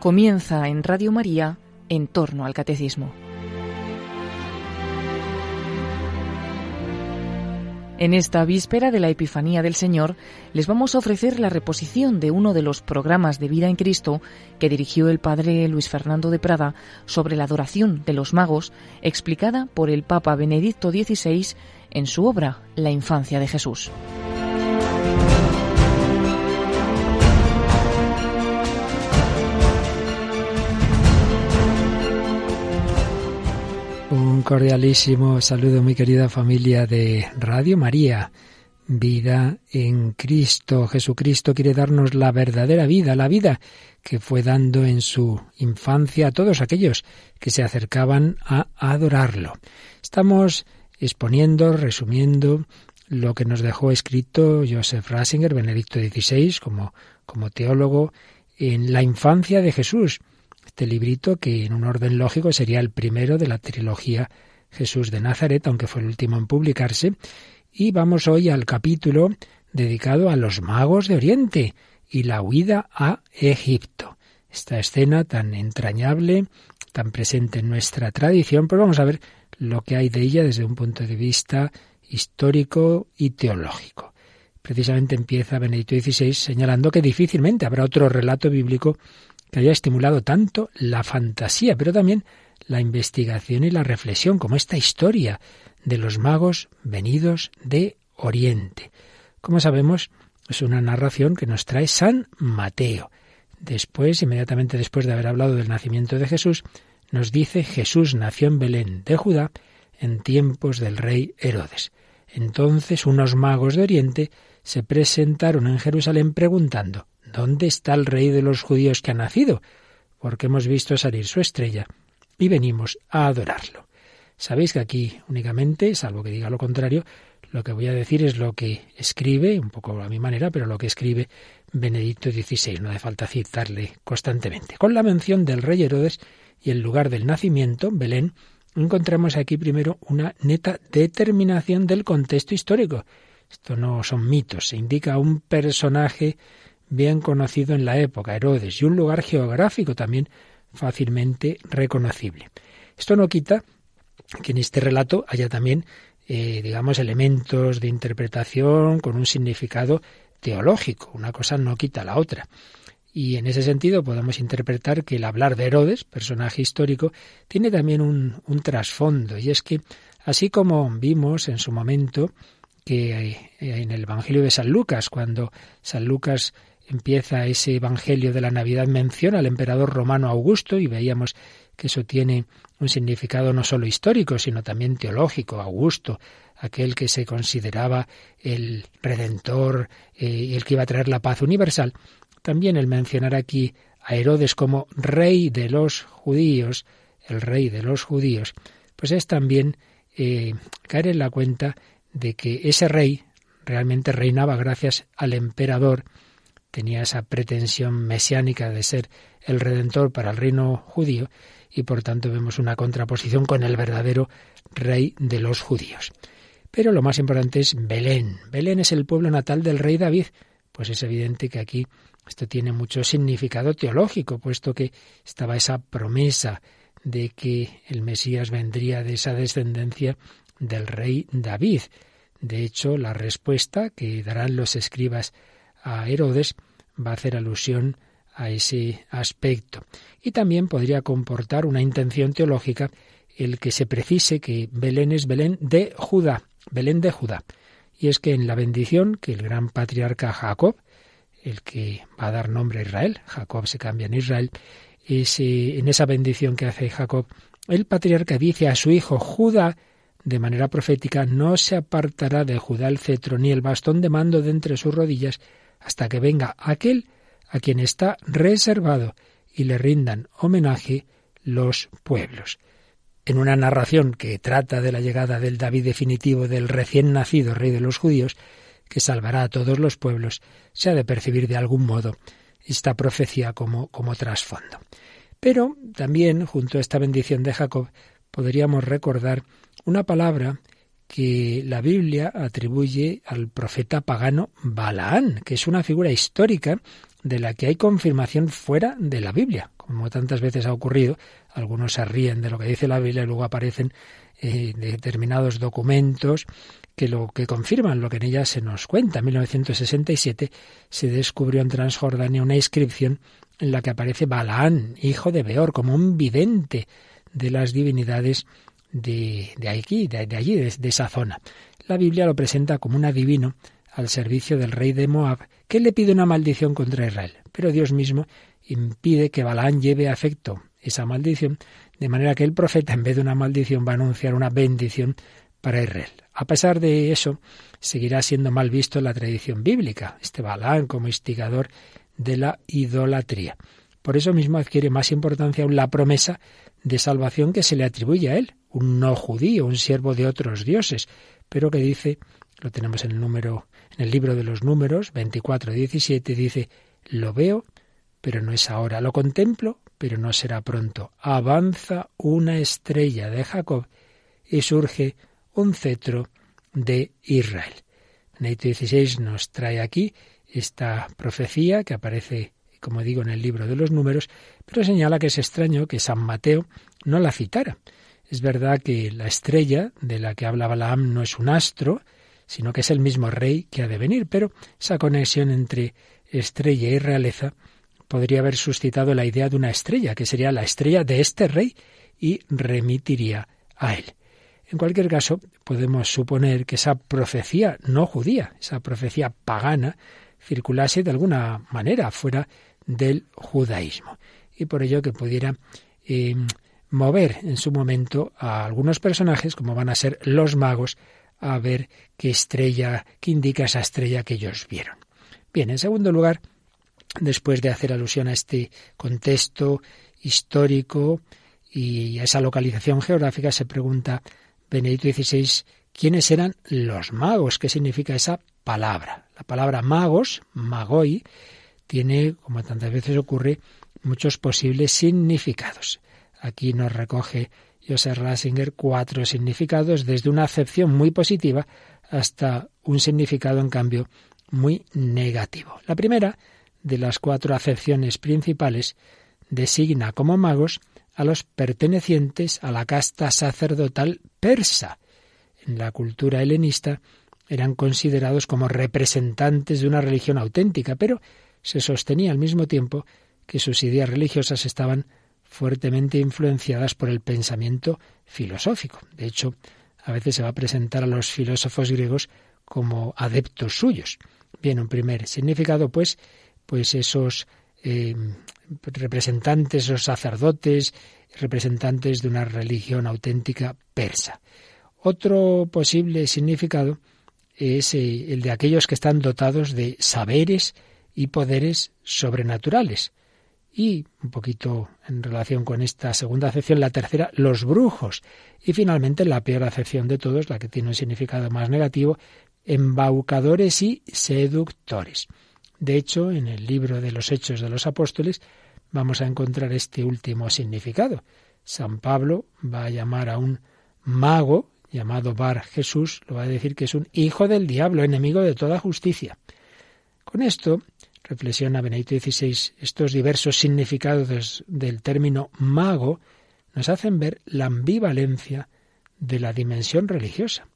Comienza en Radio María en torno al catecismo. En esta víspera de la Epifanía del Señor les vamos a ofrecer la reposición de uno de los programas de vida en Cristo que dirigió el padre Luis Fernando de Prada sobre la adoración de los magos, explicada por el Papa Benedicto XVI en su obra La infancia de Jesús. Cordialísimo saludo, mi querida familia de Radio María. Vida en Cristo. Jesucristo quiere darnos la verdadera vida, la vida que fue dando en su infancia a todos aquellos que se acercaban a adorarlo. Estamos exponiendo, resumiendo lo que nos dejó escrito Joseph Rasinger, Benedicto XVI, como, como teólogo, en la infancia de Jesús este librito que en un orden lógico sería el primero de la trilogía Jesús de Nazaret, aunque fue el último en publicarse. Y vamos hoy al capítulo dedicado a los magos de Oriente y la huida a Egipto. Esta escena tan entrañable, tan presente en nuestra tradición, pues vamos a ver lo que hay de ella desde un punto de vista histórico y teológico. Precisamente empieza Benedicto XVI señalando que difícilmente habrá otro relato bíblico que haya estimulado tanto la fantasía, pero también la investigación y la reflexión, como esta historia de los magos venidos de Oriente. Como sabemos, es una narración que nos trae San Mateo. Después, inmediatamente después de haber hablado del nacimiento de Jesús, nos dice Jesús nació en Belén de Judá en tiempos del rey Herodes. Entonces unos magos de Oriente se presentaron en Jerusalén preguntando ¿Dónde está el rey de los judíos que ha nacido? Porque hemos visto salir su estrella y venimos a adorarlo. Sabéis que aquí únicamente, salvo que diga lo contrario, lo que voy a decir es lo que escribe, un poco a mi manera, pero lo que escribe Benedicto XVI. No hace falta citarle constantemente. Con la mención del rey Herodes y el lugar del nacimiento, Belén, encontramos aquí primero una neta determinación del contexto histórico. Esto no son mitos, se indica un personaje bien conocido en la época, Herodes, y un lugar geográfico también fácilmente reconocible. Esto no quita que en este relato haya también, eh, digamos, elementos de interpretación con un significado teológico. Una cosa no quita la otra. Y en ese sentido podemos interpretar que el hablar de Herodes, personaje histórico, tiene también un, trasfondo. Y es que, así como vimos en su momento que eh, en el Evangelio de San Lucas, cuando San Lucas empieza ese Evangelio de la Navidad, menciona al emperador romano Augusto y veíamos que eso tiene un significado no solo histórico, sino también teológico. Augusto, aquel que se consideraba el redentor y eh, el que iba a traer la paz universal. También el mencionar aquí a Herodes como rey de los judíos, el rey de los judíos, pues es también eh, caer en la cuenta de que ese rey realmente reinaba gracias al emperador tenía esa pretensión mesiánica de ser el redentor para el reino judío y por tanto vemos una contraposición con el verdadero rey de los judíos. Pero lo más importante es Belén. Belén es el pueblo natal del rey David. Pues es evidente que aquí esto tiene mucho significado teológico, puesto que estaba esa promesa de que el Mesías vendría de esa descendencia del rey David. De hecho, la respuesta que darán los escribas a Herodes va a hacer alusión a ese aspecto. Y también podría comportar una intención teológica el que se precise que Belén es Belén de Judá, Belén de Judá. Y es que en la bendición que el gran patriarca Jacob, el que va a dar nombre a Israel, Jacob se cambia en Israel, ese, en esa bendición que hace Jacob, el patriarca dice a su hijo Judá, de manera profética, no se apartará de Judá el cetro ni el bastón de mando de entre sus rodillas, hasta que venga aquel a quien está reservado y le rindan homenaje los pueblos. En una narración que trata de la llegada del David definitivo del recién nacido rey de los judíos, que salvará a todos los pueblos, se ha de percibir de algún modo esta profecía como, como trasfondo. Pero también, junto a esta bendición de Jacob, podríamos recordar una palabra que la Biblia atribuye al profeta pagano Balaán, que es una figura histórica de la que hay confirmación fuera de la Biblia. Como tantas veces ha ocurrido, algunos se ríen de lo que dice la Biblia y luego aparecen eh, determinados documentos que lo que confirman lo que en ella se nos cuenta. En 1967 se descubrió en Transjordania una inscripción en la que aparece Balaán, hijo de Beor, como un vidente de las divinidades de, de aquí, de, allí, de, de esa zona. La Biblia lo presenta como un adivino al servicio del rey de Moab, que le pide una maldición contra Israel. Pero Dios mismo impide que Balaán lleve a efecto esa maldición, de manera que el profeta, en vez de una maldición, va a anunciar una bendición para Israel. A pesar de eso, seguirá siendo mal visto en la tradición bíblica, este Balaán como instigador de la idolatría. Por eso mismo adquiere más importancia aún la promesa de salvación que se le atribuye a él, un no judío, un siervo de otros dioses, pero que dice, lo tenemos en el número, en el libro de los números, 24, 17, dice, lo veo, pero no es ahora, lo contemplo, pero no será pronto. Avanza una estrella de Jacob y surge un cetro de Israel. Benedicto XVI nos trae aquí esta profecía que aparece, como digo, en el libro de los números, pero señala que es extraño que San Mateo no la citara. Es verdad que la estrella de la que habla Balaam no es un astro, sino que es el mismo rey que ha de venir, pero esa conexión entre estrella y realeza podría haber suscitado la idea de una estrella, que sería la estrella de este rey, y remitiría a él. En cualquier caso, podemos suponer que esa profecía no judía, esa profecía pagana, circulase de alguna manera fuera del judaísmo. Y por ello que pudiera eh, mover en su momento a algunos personajes, como van a ser los magos, a ver qué estrella, qué indica esa estrella que ellos vieron. Bien, en segundo lugar, después de hacer alusión a este contexto histórico y a esa localización geográfica, se pregunta Benedicto XVI quiénes eran los magos, qué significa esa palabra. La palabra magos, magoi, tiene, como tantas veces ocurre, muchos posibles significados. Aquí nos recoge Joseph Ratzinger cuatro significados, desde una acepción muy positiva hasta un significado, en cambio, muy negativo. La primera de las cuatro acepciones principales designa como magos a los pertenecientes a la casta sacerdotal persa. En la cultura helenista eran considerados como representantes de una religión auténtica, pero se sostenía al mismo tiempo que sus ideas religiosas estaban fuertemente influenciadas por el pensamiento filosófico. De hecho, a veces se va a presentar a los filósofos griegos como adeptos suyos. Bien, un primer significado, pues, pues esos eh, representantes, o sacerdotes, representantes de una religión auténtica persa. Otro posible significado es eh, el de aquellos que están dotados de saberes y poderes sobrenaturales. Y un poquito en relación con esta segunda acepción, la tercera, los brujos. Y finalmente la peor acepción de todos, la que tiene un significado más negativo, embaucadores y seductores. De hecho, en el libro de los Hechos de los Apóstoles vamos a encontrar este último significado. San Pablo va a llamar a un mago llamado Bar Jesús, lo va a decir que es un hijo del diablo, enemigo de toda justicia. Con esto, reflexiona Benedicto XVI, estos diversos significados del término mago nos hacen ver la ambivalencia de la dimensión religiosa.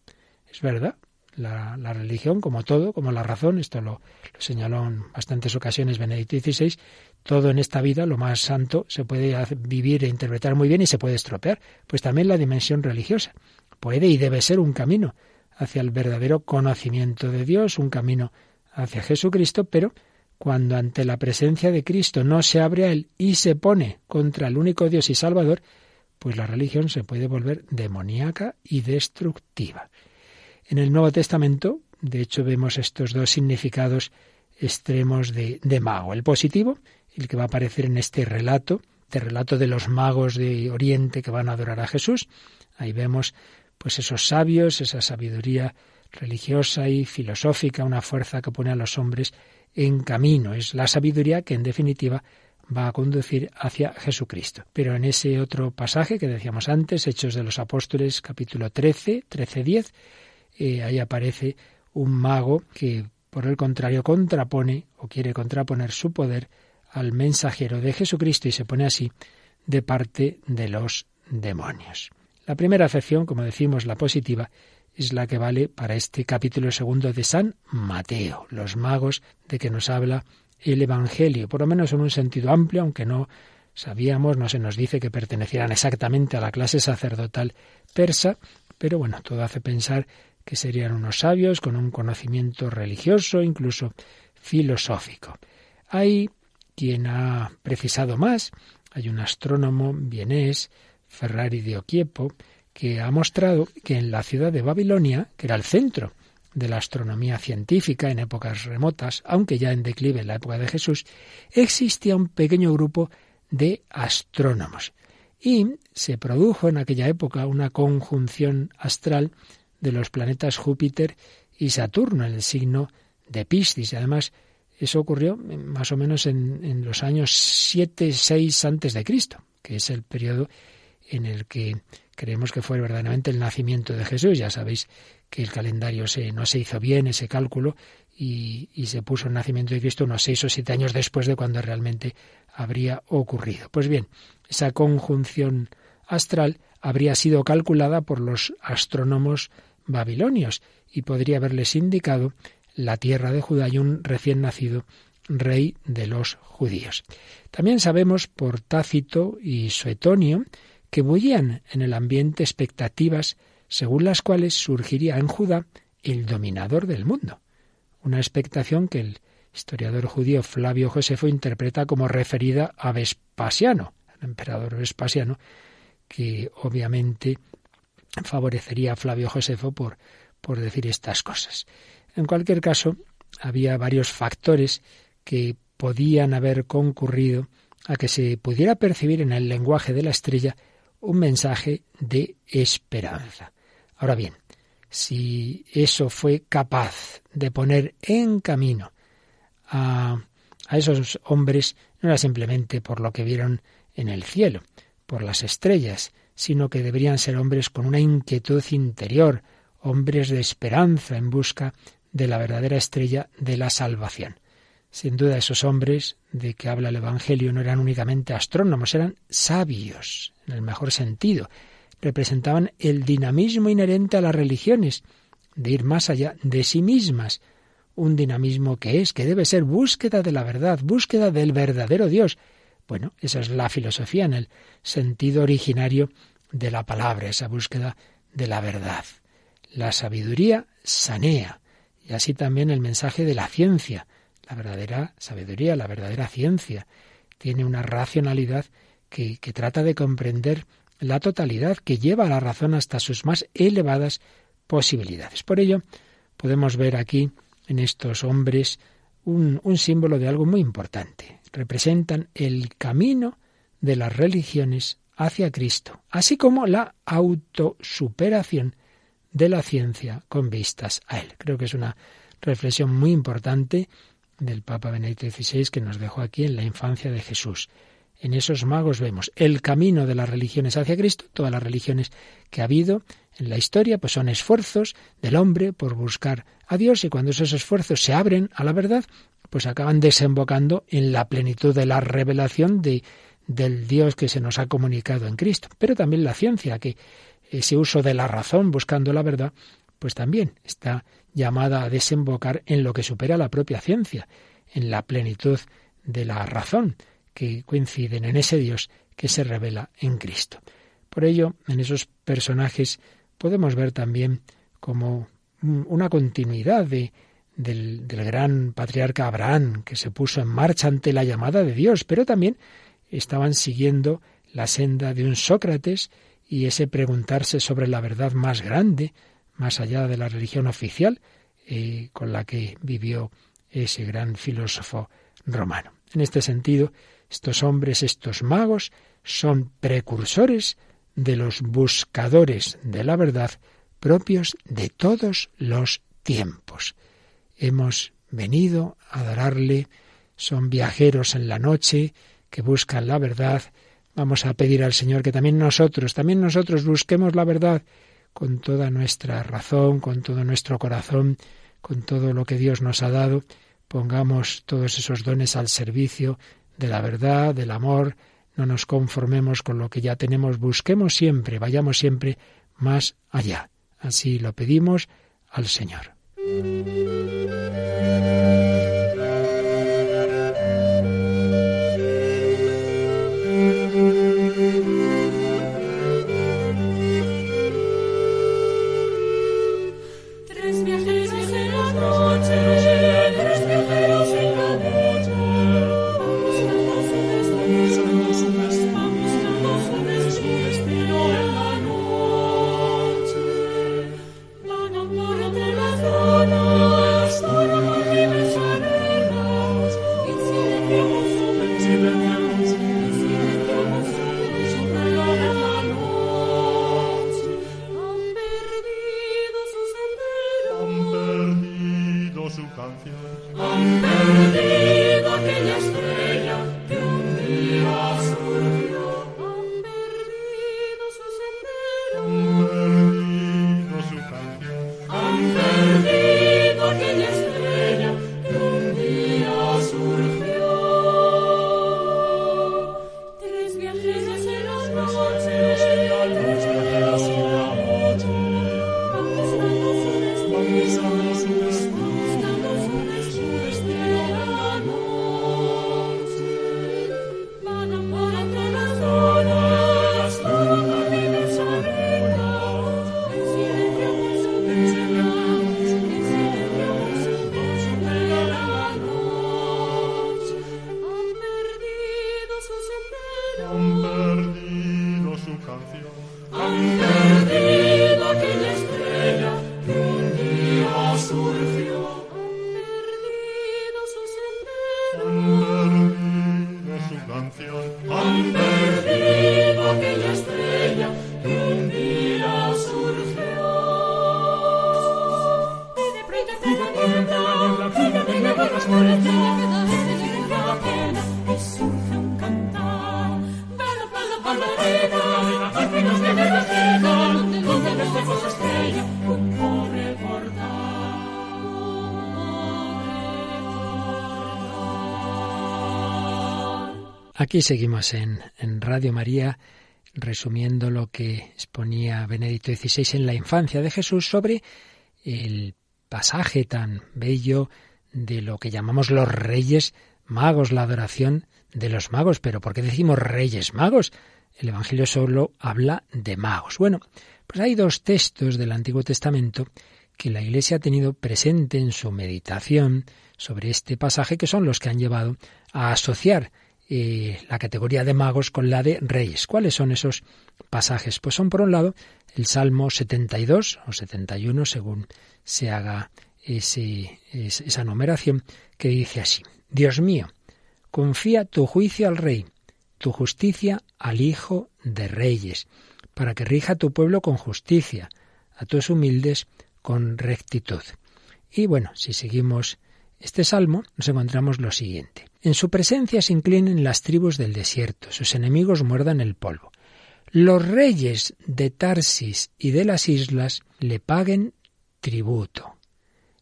Es verdad, la, religión, como todo, como la razón, esto lo, señaló en bastantes ocasiones Benedicto XVI, todo en esta vida, lo más santo, se puede vivir e interpretar muy bien y se puede estropear. Pues también la dimensión religiosa puede y debe ser un camino hacia el verdadero conocimiento de Dios, un camino hacia Jesucristo, pero cuando ante la presencia de Cristo no se abre a Él y se pone contra el único Dios y Salvador, pues la religión se puede volver demoníaca y destructiva. En el Nuevo Testamento, de hecho, vemos estos dos significados extremos de, mago. El positivo, el que va a aparecer en este relato, este relato de los magos de Oriente que van a adorar a Jesús. Ahí vemos pues esos sabios, esa sabiduría religiosa y filosófica, una fuerza que pone a los hombres en camino. Es la sabiduría que en definitiva va a conducir hacia Jesucristo. Pero en ese otro pasaje que decíamos antes, Hechos de los Apóstoles, capítulo 13, 13, 10, eh, ahí aparece un mago que por el contrario, contrapone o quiere contraponer su poder al mensajero de Jesucristo y se pone así de parte de los demonios. La primera acepción, como decimos, la positiva, es la que vale para este capítulo segundo de San Mateo, los magos de que nos habla el Evangelio, por lo menos en un sentido amplio, aunque no sabíamos, no se nos dice que pertenecieran exactamente a la clase sacerdotal persa, pero bueno, todo hace pensar que serían unos sabios con un conocimiento religioso, incluso filosófico. Hay quien ha precisado más, hay un astrónomo vienés, Ferrari de Oquiepo, que ha mostrado que en la ciudad de Babilonia, que era el centro de la astronomía científica en épocas remotas, aunque ya en declive en la época de Jesús, existía un pequeño grupo de astrónomos. Y se produjo en aquella época una conjunción astral de los planetas Júpiter y Saturno en el signo de Piscis. Además, eso ocurrió más o menos en, los años 7, 6 antes de Cristo, que es el periodo en el que creemos que fue verdaderamente el nacimiento de Jesús. Ya sabéis que el calendario no se hizo bien, ese cálculo, y, y, se puso el nacimiento de Cristo unos seis o siete años después de cuando realmente habría ocurrido. Pues bien, esa conjunción astral habría sido calculada por los astrónomos babilonios y podría haberles indicado la tierra de Judá y un recién nacido rey de los judíos. También sabemos por Tácito y Suetonio que bullían en el ambiente expectativas según las cuales surgiría en Judá el dominador del mundo. Una expectación que el historiador judío Flavio Josefo interpreta como referida a Vespasiano, el emperador Vespasiano, que obviamente favorecería a Flavio Josefo por, por decir estas cosas. En cualquier caso, había varios factores que podían haber concurrido a que se pudiera percibir en el lenguaje de la estrella un mensaje de esperanza. Ahora bien, si eso fue capaz de poner en camino a, a esos hombres, no era simplemente por lo que vieron en el cielo, por las estrellas, sino que deberían ser hombres con una inquietud interior, hombres de esperanza en busca de la verdadera estrella de la salvación. Sin duda esos hombres de que habla el Evangelio no eran únicamente astrónomos, eran sabios, en el mejor sentido. Representaban el dinamismo inherente a las religiones, de ir más allá de sí mismas, un dinamismo que es, que debe ser búsqueda de la verdad, búsqueda del verdadero Dios. Bueno, esa es la filosofía en el sentido originario de la palabra, esa búsqueda de la verdad. La sabiduría sanea, y así también el mensaje de la ciencia. La verdadera sabiduría, la verdadera ciencia, tiene una racionalidad que, que trata de comprender la totalidad, que lleva a la razón hasta sus más elevadas posibilidades. Por ello, podemos ver aquí en estos hombres un, un símbolo de algo muy importante. Representan el camino de las religiones hacia Cristo, así como la autosuperación de la ciencia con vistas a Él. Creo que es una reflexión muy importante del Papa Benedicto XVI que nos dejó aquí en la infancia de Jesús. En esos magos vemos el camino de las religiones hacia Cristo, todas las religiones que ha habido en la historia, pues son esfuerzos del hombre por buscar a Dios y cuando esos esfuerzos se abren a la verdad, pues acaban desembocando en la plenitud de la revelación de del Dios que se nos ha comunicado en Cristo, pero también la ciencia, que ese uso de la razón buscando la verdad, pues también está llamada a desembocar en lo que supera la propia ciencia, en la plenitud de la razón, que coinciden en ese Dios que se revela en Cristo. Por ello, en esos personajes podemos ver también como una continuidad de, del, del gran patriarca Abraham, que se puso en marcha ante la llamada de Dios, pero también estaban siguiendo la senda de un Sócrates y ese preguntarse sobre la verdad más grande, más allá de la religión oficial, eh, con la que vivió ese gran filósofo romano. En este sentido, estos hombres, estos magos, son precursores de los buscadores de la verdad propios de todos los tiempos. Hemos venido a adorarle, son viajeros en la noche, que buscan la verdad, vamos a pedir al Señor que también nosotros, también nosotros busquemos la verdad con toda nuestra razón, con todo nuestro corazón, con todo lo que Dios nos ha dado, pongamos todos esos dones al servicio de la verdad, del amor, no nos conformemos con lo que ya tenemos, busquemos siempre, vayamos siempre más allá. Así lo pedimos al Señor. Aquí seguimos en, Radio María resumiendo lo que exponía Benedicto XVI en la infancia de Jesús sobre el pasaje tan bello de lo que llamamos los reyes magos, la adoración de los magos. Pero ¿por qué decimos reyes magos? El Evangelio solo habla de magos. Bueno, pues hay dos textos del Antiguo Testamento que la Iglesia ha tenido presente en su meditación sobre este pasaje, que son los que han llevado a asociar la categoría de magos con la de reyes. ¿Cuáles son esos pasajes? Pues son, por un lado, el Salmo 72 o 71, según se haga esa numeración, que dice así, Dios mío, confía tu juicio al rey, tu justicia al Hijo de Reyes, para que rija tu pueblo con justicia, a tus humildes con rectitud. Y bueno, si seguimos este salmo, nos encontramos lo siguiente. En su presencia se inclinen las tribus del desierto, sus enemigos muerdan el polvo. Los reyes de Tarsis y de las islas le paguen tributo.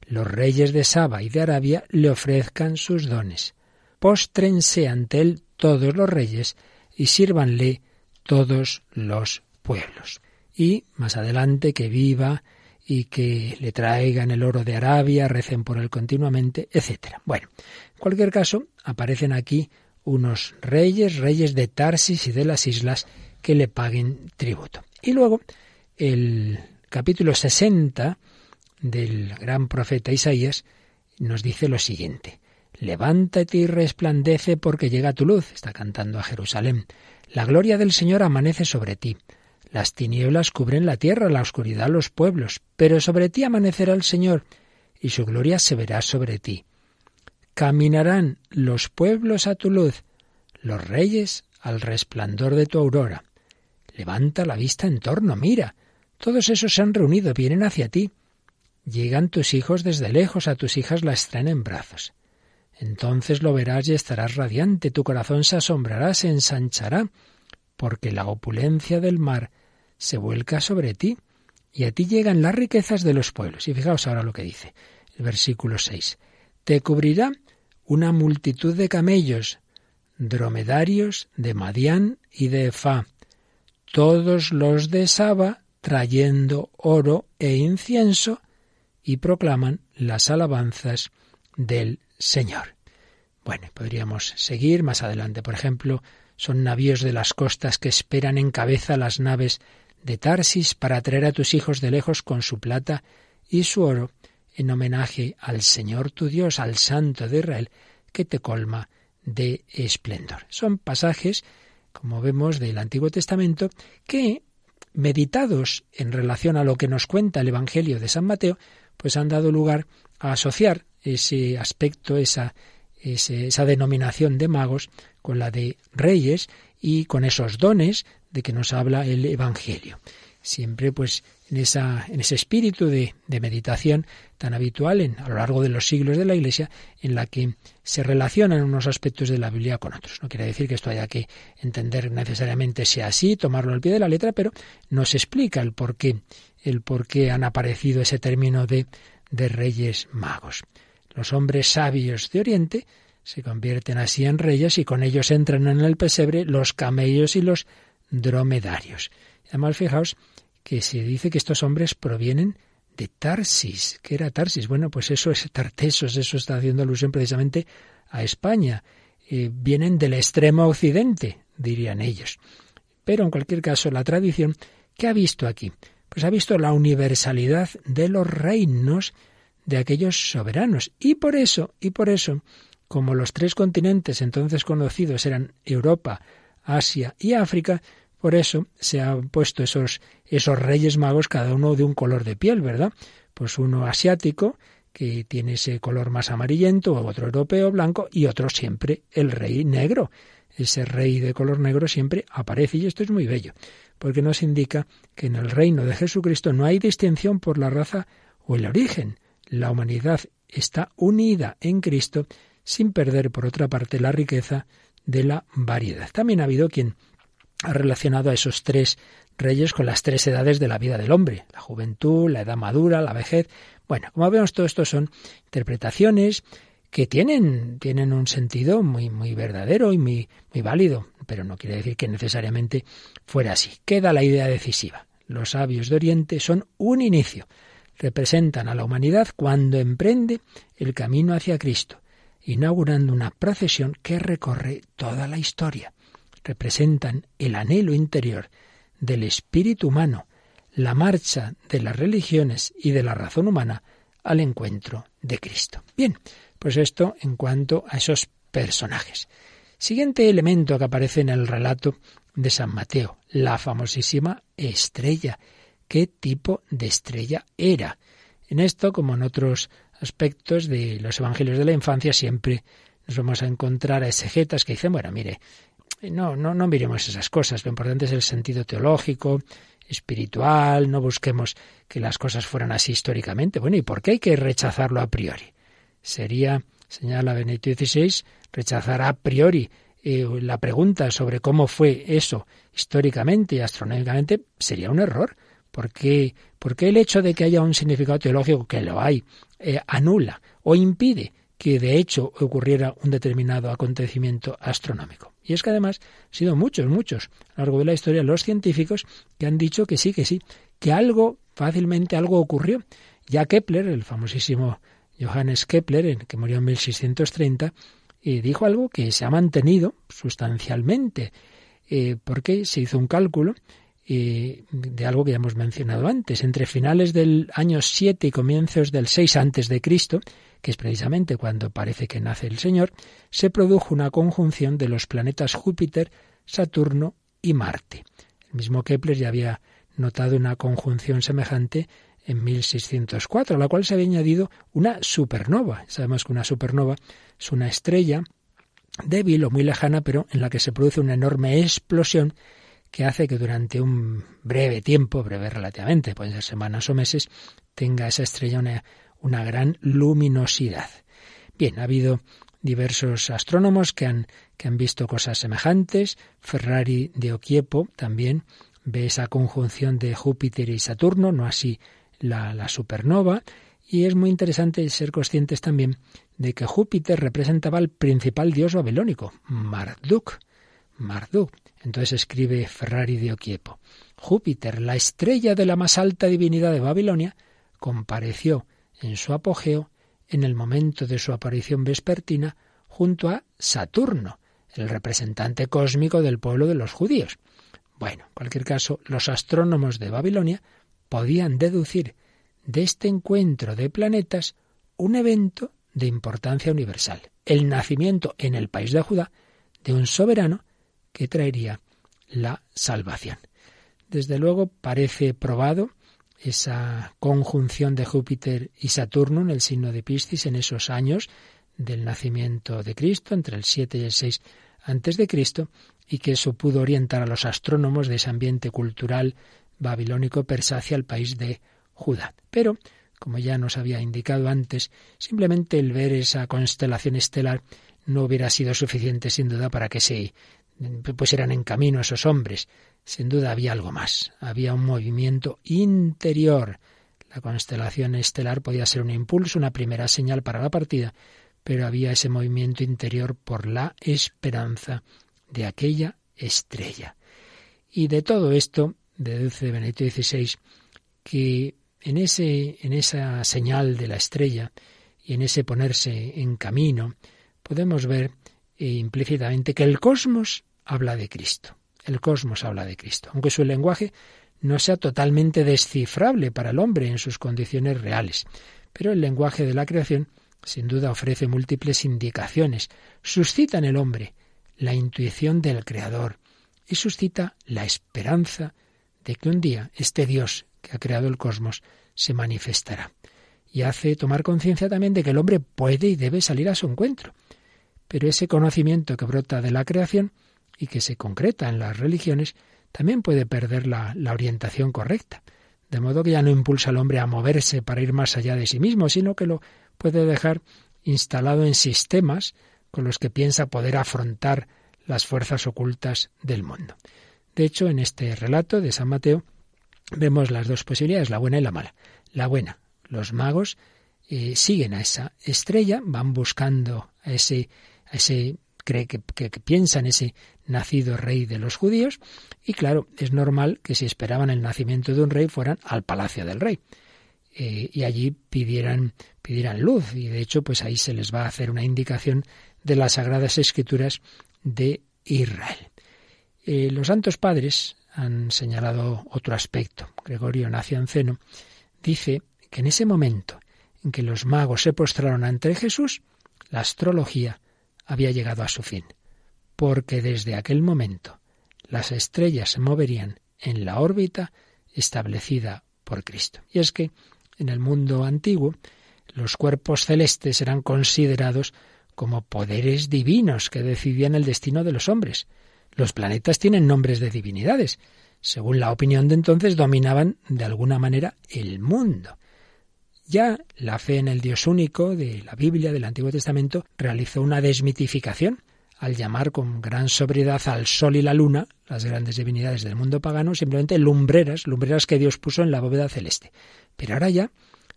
Los reyes de Saba y de Arabia le ofrezcan sus dones. Póstrense ante él todos los reyes y sírvanle todos los pueblos. Y más adelante que viva y que le traigan el oro de Arabia, recen por él continuamente, etc. Bueno, en cualquier caso, aparecen aquí unos reyes, reyes de Tarsis y de las islas, que le paguen tributo. Y luego, el capítulo 60 del gran profeta Isaías nos dice lo siguiente. Levántate y resplandece porque llega tu luz, está cantando a Jerusalén. La gloria del Señor amanece sobre ti. Las tinieblas cubren la tierra, la oscuridad los pueblos, pero sobre ti amanecerá el Señor, y su gloria se verá sobre ti. Caminarán los pueblos a tu luz, los reyes al resplandor de tu aurora. Levanta la vista en torno, mira. Todos esos se han reunido, vienen hacia ti. Llegan tus hijos desde lejos, a tus hijas las traen en brazos. Entonces lo verás y estarás radiante, tu corazón se asombrará, se ensanchará, porque la opulencia del mar se vuelca sobre ti, y a ti llegan las riquezas de los pueblos. Y fijaos ahora lo que dice El versículo 6. Te cubrirá una multitud de camellos, dromedarios de Madián y de Efa, todos los de Saba trayendo oro e incienso y proclaman las alabanzas del Señor. Bueno, podríamos seguir más adelante. Por ejemplo, son navíos de las costas que esperan en cabeza las naves de Tarsis para traer a tus hijos de lejos con su plata y su oro en homenaje al Señor tu Dios, al Santo de Israel, que te colma de esplendor. Son pasajes, como vemos, del Antiguo Testamento que, meditados en relación a lo que nos cuenta el Evangelio de San Mateo, pues han dado lugar a asociar ese aspecto, esa, esa denominación de magos con la de reyes y con esos dones de que nos habla el Evangelio. Siempre pues en, esa, en ese espíritu de, meditación tan habitual en, a lo largo de los siglos de la Iglesia, en la que se relacionan unos aspectos de la Biblia con otros. No quiere decir que esto haya que entender necesariamente sea así, tomarlo al pie de la letra, pero nos explica el por qué, el por qué han aparecido ese término de, de reyes magos. Los hombres sabios de Oriente se convierten así en reyes y con ellos entran en el pesebre los camellos y los dromedarios. Además, fijaos que se dice que estos hombres provienen de Tarsis. ¿Qué era Tarsis? Bueno, pues eso es Tartesos, eso está haciendo alusión precisamente a España. Eh, vienen del extremo occidente, dirían ellos. Pero en cualquier caso, la tradición, ¿qué ha visto aquí? Pues ha visto la universalidad de los reinos de aquellos soberanos. Y por eso, y por eso, como los tres continentes entonces conocidos eran Europa, Asia y África, por eso se han puesto esos, esos reyes magos, cada uno de un color de piel, ¿verdad? Pues uno asiático, que tiene ese color más amarillento, otro europeo blanco, y otro siempre el rey negro. Ese rey de color negro siempre aparece, y esto es muy bello, porque nos indica que en el reino de Jesucristo no hay distinción por la raza o el origen. La humanidad está unida en Cristo sin perder, por otra parte, la riqueza de la variedad. También ha habido quien ha relacionado a esos tres reyes con las tres edades de la vida del hombre, la juventud, la edad madura, la vejez. Bueno, como vemos, todo esto son interpretaciones que tienen, tienen un sentido muy, muy verdadero y muy, muy válido, pero no quiere decir que necesariamente fuera así. Queda la idea decisiva. Los sabios de Oriente son un inicio, representan a la humanidad cuando emprende el camino hacia Cristo, inaugurando una procesión que recorre toda la historia representan el anhelo interior del espíritu humano, la marcha de las religiones y de la razón humana al encuentro de Cristo. Bien, pues esto en cuanto a esos personajes. Siguiente elemento que aparece en el relato de San Mateo, la famosísima estrella. ¿Qué tipo de estrella era? En esto, como en otros aspectos de los evangelios de la infancia, siempre nos vamos a encontrar a exegetas que dicen, bueno, mire, no, no, no miremos esas cosas. Lo importante es el sentido teológico, espiritual, no busquemos que las cosas fueran así históricamente. Bueno, ¿y por qué hay que rechazarlo a priori? Sería, señala Benedicto XVI, rechazar a priori eh, la pregunta sobre cómo fue eso históricamente y astronómicamente sería un error. ¿Por qué, porque el hecho de que haya un significado teológico, que lo hay, eh, anula o impide que de hecho ocurriera un determinado acontecimiento astronómico? Y es que además han sido muchos, muchos, a lo largo de la historia, los científicos que han dicho que sí, que sí, que algo, fácilmente algo ocurrió. Ya Kepler, el famosísimo Johannes Kepler, que murió en 1630, eh, dijo algo que se ha mantenido sustancialmente, eh, porque se hizo un cálculo de algo que ya hemos mencionado antes. Entre finales del año 7 y comienzos del 6 antes de Cristo, que es precisamente cuando parece que nace el Señor, se produjo una conjunción de los planetas Júpiter, Saturno y Marte. El mismo Kepler ya había notado una conjunción semejante en 1604, a la cual se había añadido una supernova. Sabemos que una supernova es una estrella débil o muy lejana, pero en la que se produce una enorme explosión que hace que durante un breve tiempo, breve relativamente, pueden ser semanas o meses, tenga esa estrella una, gran luminosidad. Bien, ha habido diversos astrónomos que han, que han visto cosas semejantes. Ferrari de Oquiepo también ve esa conjunción de Júpiter y Saturno, no así la, la supernova. Y es muy interesante ser conscientes también de que Júpiter representaba al principal dios babilónico, Marduk. Marduk. Entonces escribe Ferrari de Oquiepo. Júpiter, la estrella de la más alta divinidad de Babilonia, compareció en su apogeo en el momento de su aparición vespertina junto a Saturno, el representante cósmico del pueblo de los judíos. Bueno, en cualquier caso, los astrónomos de Babilonia podían deducir de este encuentro de planetas un evento de importancia universal, el nacimiento en el país de Judá de un soberano que traería la salvación. Desde luego parece probado esa conjunción de Júpiter y Saturno en el signo de Piscis en esos años del nacimiento de Cristo, entre el 7 y el 6 antes de Cristo, y que eso pudo orientar a los astrónomos de ese ambiente cultural babilónico persa hacia el país de Judá. Pero, como ya nos había indicado antes, simplemente el ver esa constelación estelar no hubiera sido suficiente sin duda para que se pusieran en camino esos hombres. Sin duda había algo más, había un movimiento interior. La constelación estelar podía ser un impulso, una primera señal para la partida, pero había ese movimiento interior por la esperanza de aquella estrella. Y de todo esto deduce Benedicto XVI que en, ese, en esa señal de la estrella y en ese ponerse en camino, podemos ver eh, implícitamente que el cosmos habla de Cristo. El cosmos habla de Cristo, aunque su lenguaje no sea totalmente descifrable para el hombre en sus condiciones reales. Pero el lenguaje de la creación sin duda ofrece múltiples indicaciones, suscita en el hombre la intuición del Creador y suscita la esperanza de que un día este Dios que ha creado el cosmos se manifestará. Y hace tomar conciencia también de que el hombre puede y debe salir a su encuentro. Pero ese conocimiento que brota de la creación y que se concreta en las religiones también puede perder la, orientación correcta. De modo que ya no impulsa al hombre a moverse para ir más allá de sí mismo, sino que lo puede dejar instalado en sistemas con los que piensa poder afrontar las fuerzas ocultas del mundo. De hecho, en este relato de San Mateo vemos las dos posibilidades, la buena y la mala. La buena, los magos eh, siguen a esa estrella, van buscando a ese, a ese cree que, piensan ese nacido rey de los judíos, y claro, es normal que si esperaban el nacimiento de un rey fueran al palacio del rey. Eh, y allí pidieran, pidieran luz. Y de hecho, pues ahí se les va a hacer una indicación de las sagradas escrituras de Israel. Eh, los santos padres han señalado otro aspecto. Gregorio Nacianceno dice que en ese momento en que los magos se postraron ante Jesús, la astrología había llegado a su fin, porque desde aquel momento las estrellas se moverían en la órbita establecida por Cristo. Y es que en el mundo antiguo, los cuerpos celestes eran considerados como poderes divinos que decidían el destino de los hombres. Los planetas tienen nombres de divinidades. Según la opinión de entonces, dominaban de alguna manera el mundo. Ya la fe en el Dios único de la Biblia, del Antiguo Testamento, realizó una desmitificación al llamar con gran sobriedad al Sol y la Luna, las grandes divinidades del mundo pagano, simplemente lumbreras, lumbreras que Dios puso en la bóveda celeste. Pero ahora ya,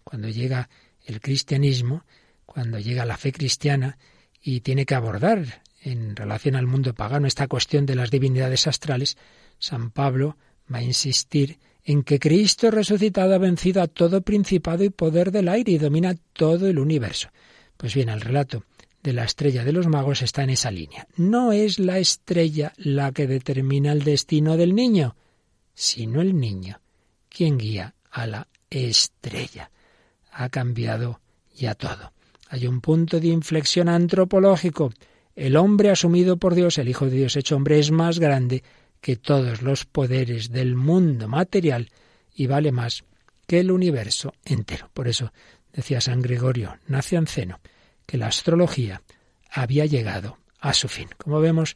cuando llega el cristianismo, cuando llega la fe cristiana y tiene que abordar en relación al mundo pagano esta cuestión de las divinidades astrales, San Pablo va a insistir en que Cristo resucitado ha vencido a todo principado y poder del aire y domina todo el universo. Pues bien, el relato de la estrella de los magos está en esa línea. No es la estrella la que determina el destino del niño, sino el niño quien guía a la estrella. Ha cambiado ya todo. Hay un punto de inflexión antropológico. El hombre asumido por Dios, el Hijo de Dios hecho hombre, es más grande que todos los poderes del mundo material y vale más que el universo entero. Por eso decía San Gregorio Nacianceno que la astrología había llegado a su fin. Como vemos,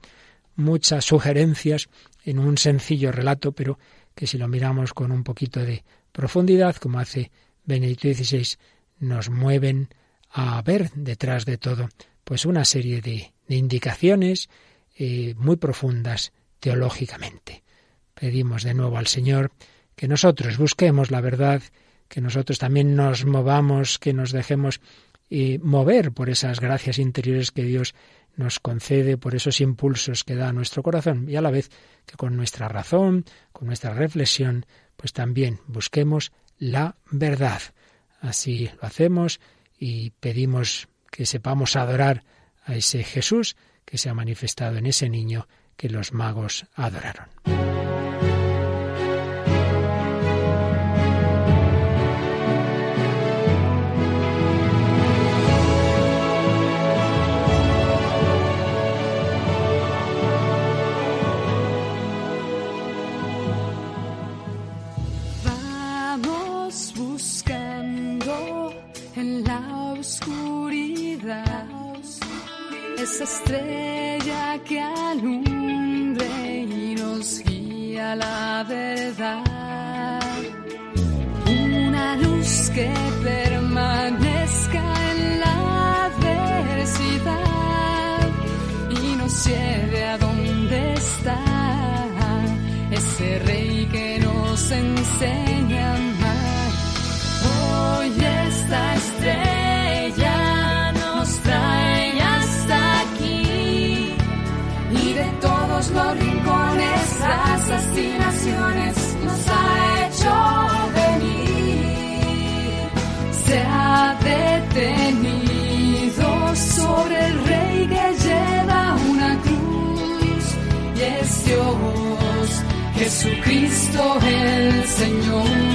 muchas sugerencias en un sencillo relato, pero que si lo miramos con un poquito de profundidad, como hace Benedicto XVI, nos mueven a ver detrás de todo pues una serie de, indicaciones eh, muy profundas teológicamente. Pedimos de nuevo al Señor que nosotros busquemos la verdad que nosotros también nos movamos, que nos dejemos eh, mover por esas gracias interiores que Dios nos concede, por esos impulsos que da a nuestro corazón y a la vez que con nuestra razón, con nuestra reflexión, pues también busquemos la verdad. Así lo hacemos y pedimos que sepamos adorar a ese Jesús que se ha manifestado en ese niño que los magos adoraron. Esa estrella que alumbre y nos guía la verdad. Una luz que permanezca en la adversidad y nos lleve a donde está ese rey que nos enseña rincones, razas y naciones nos ha hecho venir. Se ha detenido sobre el rey que lleva una cruz y es Dios, Jesucristo el Señor.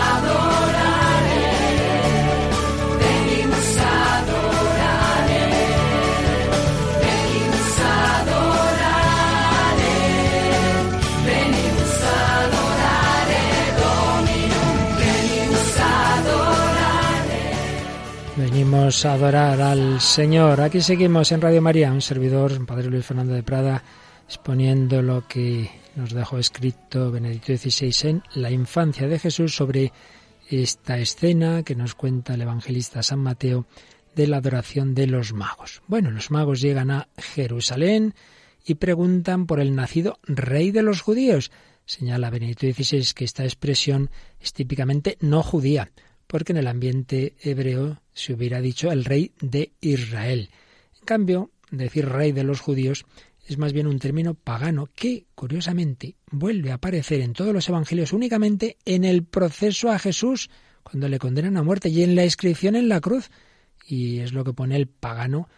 adorar al Señor. Aquí seguimos en Radio María, un servidor, Padre Luis Fernando de Prada, exponiendo lo que nos dejó escrito Benedicto XVI en la infancia de Jesús sobre esta escena que nos cuenta el evangelista San Mateo de la adoración de los magos. Bueno, los magos llegan a Jerusalén y preguntan por el nacido rey de los judíos. Señala Benedicto XVI que esta expresión es típicamente no judía porque en el ambiente hebreo se hubiera dicho el rey de Israel. En cambio, decir rey de los judíos es más bien un término pagano que, curiosamente, vuelve a aparecer en todos los evangelios únicamente en el proceso a Jesús, cuando le condenan a muerte, y en la inscripción en la cruz. Y es lo que pone el pagano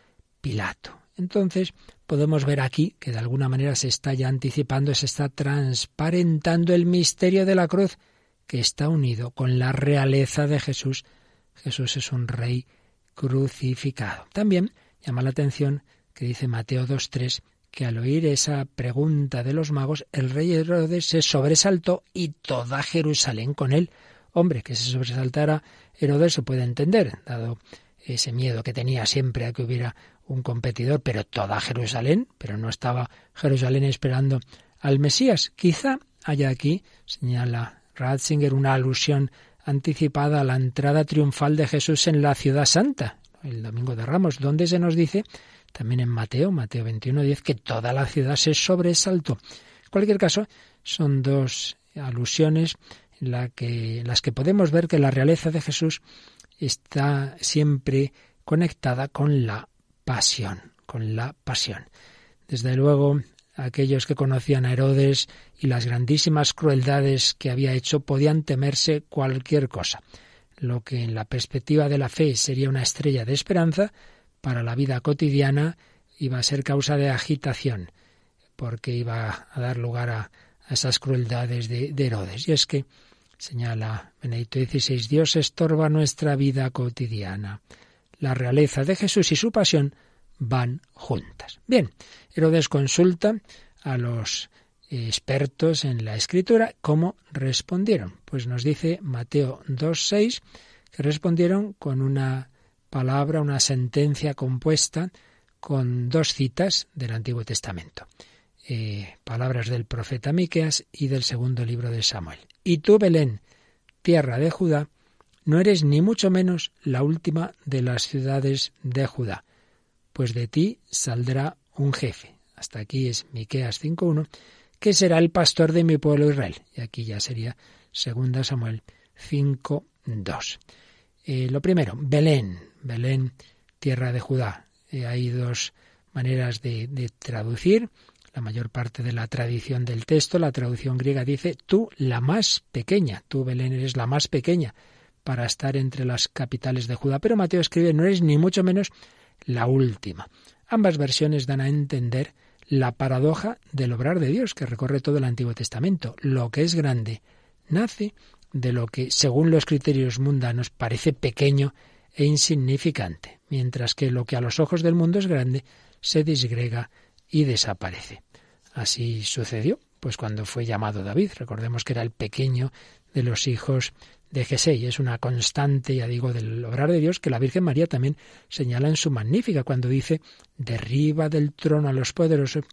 Pilato. Entonces, podemos ver aquí que de alguna manera se está ya anticipando, se está transparentando el misterio de la cruz que está unido con la realeza de Jesús. Jesús es un rey crucificado. También llama la atención que dice Mateo 2.3 que al oír esa pregunta de los magos, el rey Herodes se sobresaltó y toda Jerusalén con él. Hombre, que se sobresaltara Herodes se puede entender, dado ese miedo que tenía siempre a que hubiera un competidor, pero toda Jerusalén, pero no estaba Jerusalén esperando al Mesías. Quizá haya aquí, señala Ratzinger una alusión anticipada a la entrada triunfal de Jesús en la ciudad santa, el domingo de Ramos, donde se nos dice, también en Mateo, Mateo 21.10, que toda la ciudad se sobresaltó. En cualquier caso, son dos alusiones en, que, las que podemos ver que la realeza de Jesús está siempre conectada con la pasión, con la pasión. Desde luego, aquellos que conocían a Herodes y las grandísimas crueldades que había hecho podían temerse cualquier cosa. Lo que en la perspectiva de la fe sería una estrella de esperanza, para la vida cotidiana iba a ser causa de agitación, porque iba a dar lugar a, esas crueldades de, de, Herodes. Y es que, señala Benedicto XVI, Dios estorba nuestra vida cotidiana. La realeza de Jesús y su pasión van juntas. Bien, Herodes consulta a los expertos en la escritura cómo respondieron. Pues nos dice Mateo 2.6 que respondieron con una palabra, una sentencia compuesta con dos citas del Antiguo Testamento. Eh, palabras del profeta Miqueas y del segundo libro de Samuel. Y tú, Belén, tierra de Judá, no eres ni mucho menos la última de las ciudades de Judá, pues de ti saldrá un jefe. Hasta aquí es Miqueas 5.1, que será el pastor de mi pueblo Israel. Y aquí ya sería 2 Samuel 5.2. Eh, lo primero, Belén, Belén, tierra de Judá. Eh, hay dos maneras de, de traducir la mayor parte de la tradición del texto, la traducción griega dice tú la más pequeña, tú Belén eres la más pequeña para estar entre las capitales de Judá, pero Mateo escribe no eres ni mucho menos la última. Ambas versiones dan a entender la paradoja del obrar de Dios que recorre todo el Antiguo Testamento. Lo que es grande nace de lo que, según los criterios mundanos, parece pequeño e insignificante, mientras que lo que a los ojos del mundo es grande se disgrega y desaparece. Así sucedió, pues cuando fue llamado David, recordemos que era el pequeño de los hijos de Jesé, es una constante, ya digo, del obrar de Dios que la Virgen María también señala en su magnífica cuando dice, derriba del trono a los poderosos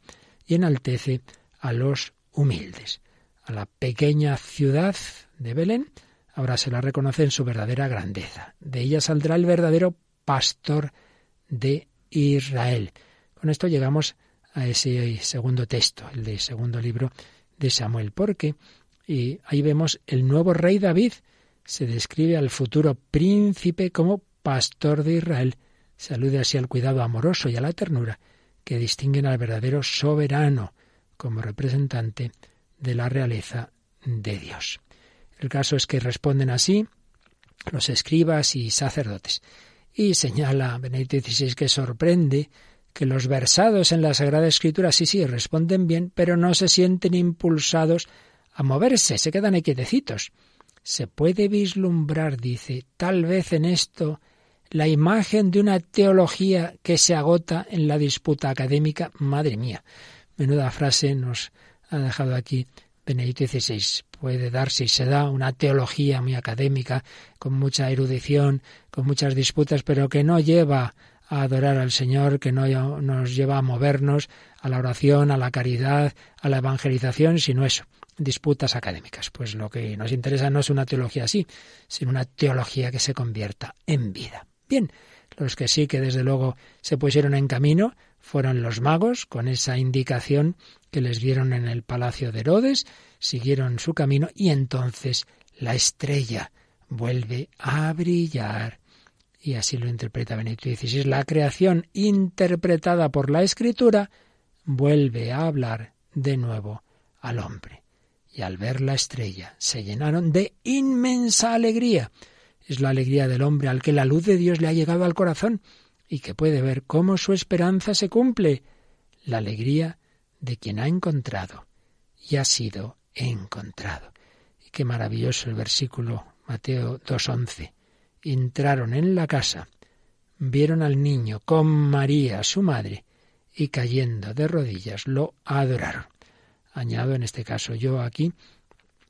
y enaltece a los humildes. A la pequeña ciudad de Belén ahora se la reconoce en su verdadera grandeza. De ella saldrá el verdadero pastor de Israel. Con esto llegamos a ese segundo texto, el de segundo libro de Samuel, porque y ahí vemos el nuevo rey David, se describe al futuro príncipe como pastor de Israel, se alude así al cuidado amoroso y a la ternura que distinguen al verdadero soberano como representante de la realeza de Dios. El caso es que responden así los escribas y sacerdotes. Y señala Benedicto XVI que sorprende que los versados en la Sagrada Escritura sí, sí, responden bien, pero no se sienten impulsados a moverse, se quedan quietecitos. Se puede vislumbrar, dice, tal vez en esto la imagen de una teología que se agota en la disputa académica. Madre mía, menuda frase nos ha dejado aquí Benedicto XVI. Puede darse y se da una teología muy académica, con mucha erudición, con muchas disputas, pero que no lleva a adorar al Señor, que no nos lleva a movernos a la oración, a la caridad, a la evangelización, sino eso, disputas académicas. Pues lo que nos interesa no es una teología así, sino una teología que se convierta en vida. Bien, los que sí que desde luego se pusieron en camino fueron los magos, con esa indicación que les dieron en el palacio de Herodes, siguieron su camino y entonces la estrella vuelve a brillar. Y así lo interpreta Benito XVI. La creación interpretada por la escritura vuelve a hablar de nuevo al hombre y al ver la estrella se llenaron de inmensa alegría. Es la alegría del hombre al que la luz de Dios le ha llegado al corazón y que puede ver cómo su esperanza se cumple, la alegría de quien ha encontrado y ha sido encontrado. Y qué maravilloso el versículo Mateo 2.11. Entraron en la casa, vieron al niño con María, su madre, y cayendo de rodillas lo adoraron añado en este caso yo aquí,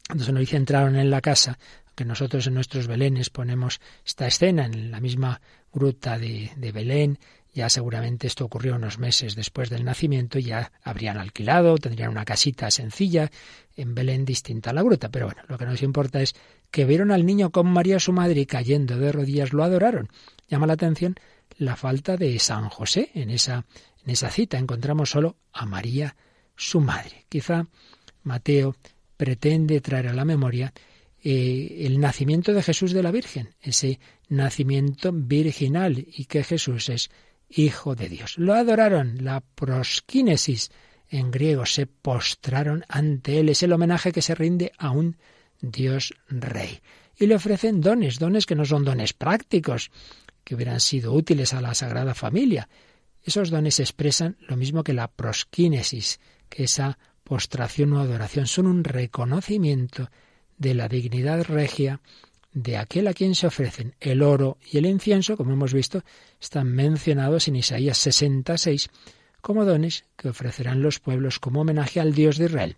cuando se nos dice entraron en la casa, que nosotros en nuestros Belenes ponemos esta escena en la misma gruta de, de Belén, ya seguramente esto ocurrió unos meses después del nacimiento, ya habrían alquilado, tendrían una casita sencilla en Belén distinta a la gruta. Pero bueno, lo que nos importa es que vieron al niño con María su madre y cayendo de rodillas lo adoraron. Llama la atención la falta de San José en esa, en esa cita. Encontramos solo a María su madre. Quizá Mateo pretende traer a la memoria eh, el nacimiento de Jesús de la Virgen, ese nacimiento virginal y que Jesús es Hijo de Dios. Lo adoraron, la prosquínesis en griego, se postraron ante él, es el homenaje que se rinde a un Dios Rey. Y le ofrecen dones, dones que no son dones prácticos, que hubieran sido útiles a la Sagrada Familia. Esos dones expresan lo mismo que la prosquínesis, que esa postración o adoración son un reconocimiento de la dignidad regia de aquel a quien se ofrecen el oro y el incienso, como hemos visto, están mencionados en Isaías 66 como dones que ofrecerán los pueblos como homenaje al Dios de Israel.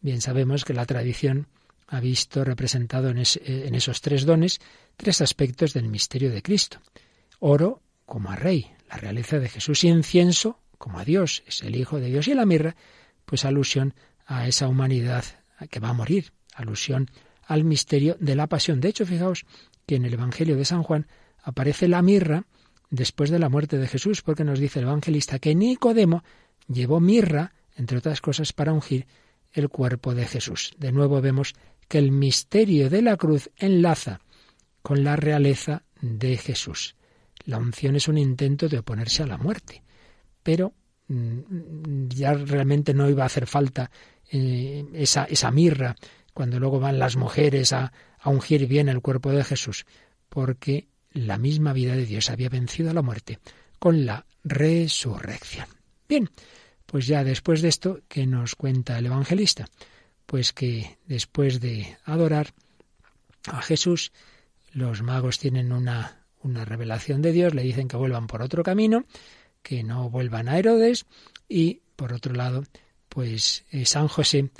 Bien sabemos que la tradición ha visto representado en, en esos tres dones tres aspectos del misterio de Cristo. Oro como a rey, la realeza de Jesús, y incienso como a Dios, es el Hijo de Dios, y la mirra, pues alusión a esa humanidad que va a morir, alusión al misterio de la pasión. De hecho, fijaos que en el Evangelio de San Juan aparece la mirra después de la muerte de Jesús, porque nos dice el evangelista que Nicodemo llevó mirra, entre otras cosas, para ungir el cuerpo de Jesús. De nuevo vemos que el misterio de la cruz enlaza con la realeza de Jesús. La unción es un intento de oponerse a la muerte, pero mm, ya realmente no iba a hacer falta eh, esa, mirra cuando luego van las mujeres a, a ungir bien el cuerpo de Jesús, porque la misma vida de Dios había vencido a la muerte con la resurrección. Bien, pues ya después de esto, ¿qué nos cuenta el evangelista? Pues que después de adorar a Jesús, los magos tienen una, una revelación de Dios, le dicen que vuelvan por otro camino, que no vuelvan a Herodes y, por otro lado, pues eh, San José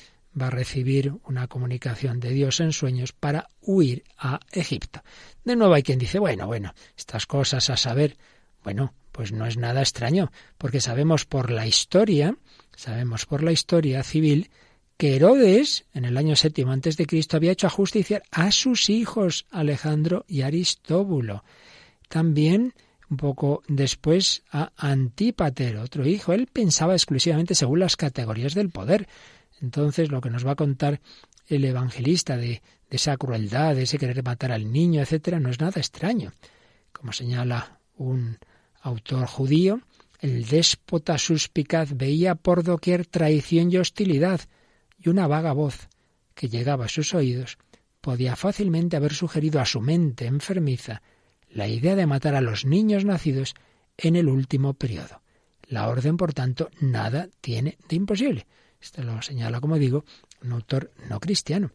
va a recibir una comunicación de Dios en sueños para huir a Egipto. De nuevo hay quien dice, bueno, bueno, estas cosas a saber, bueno, pues no es nada extraño, porque sabemos por la historia, sabemos por la historia civil, que Herodes, en el año séptimo antes de Cristo, había hecho ajusticiar a sus hijos, Alejandro y Aristóbulo. También, un poco después, a Antípater, otro hijo. Él pensaba exclusivamente según las categorías del poder. Entonces, lo que nos va a contar el evangelista de, de esa crueldad, de ese querer matar al niño, etcétera, no es nada extraño. Como señala un autor judío, el déspota suspicaz veía por doquier traición y hostilidad, y una vaga voz que llegaba a sus oídos podía fácilmente haber sugerido a su mente enfermiza la idea de matar a los niños nacidos en el último periodo. La orden, por tanto, nada tiene de imposible. Esto lo señala, como digo, un autor no cristiano.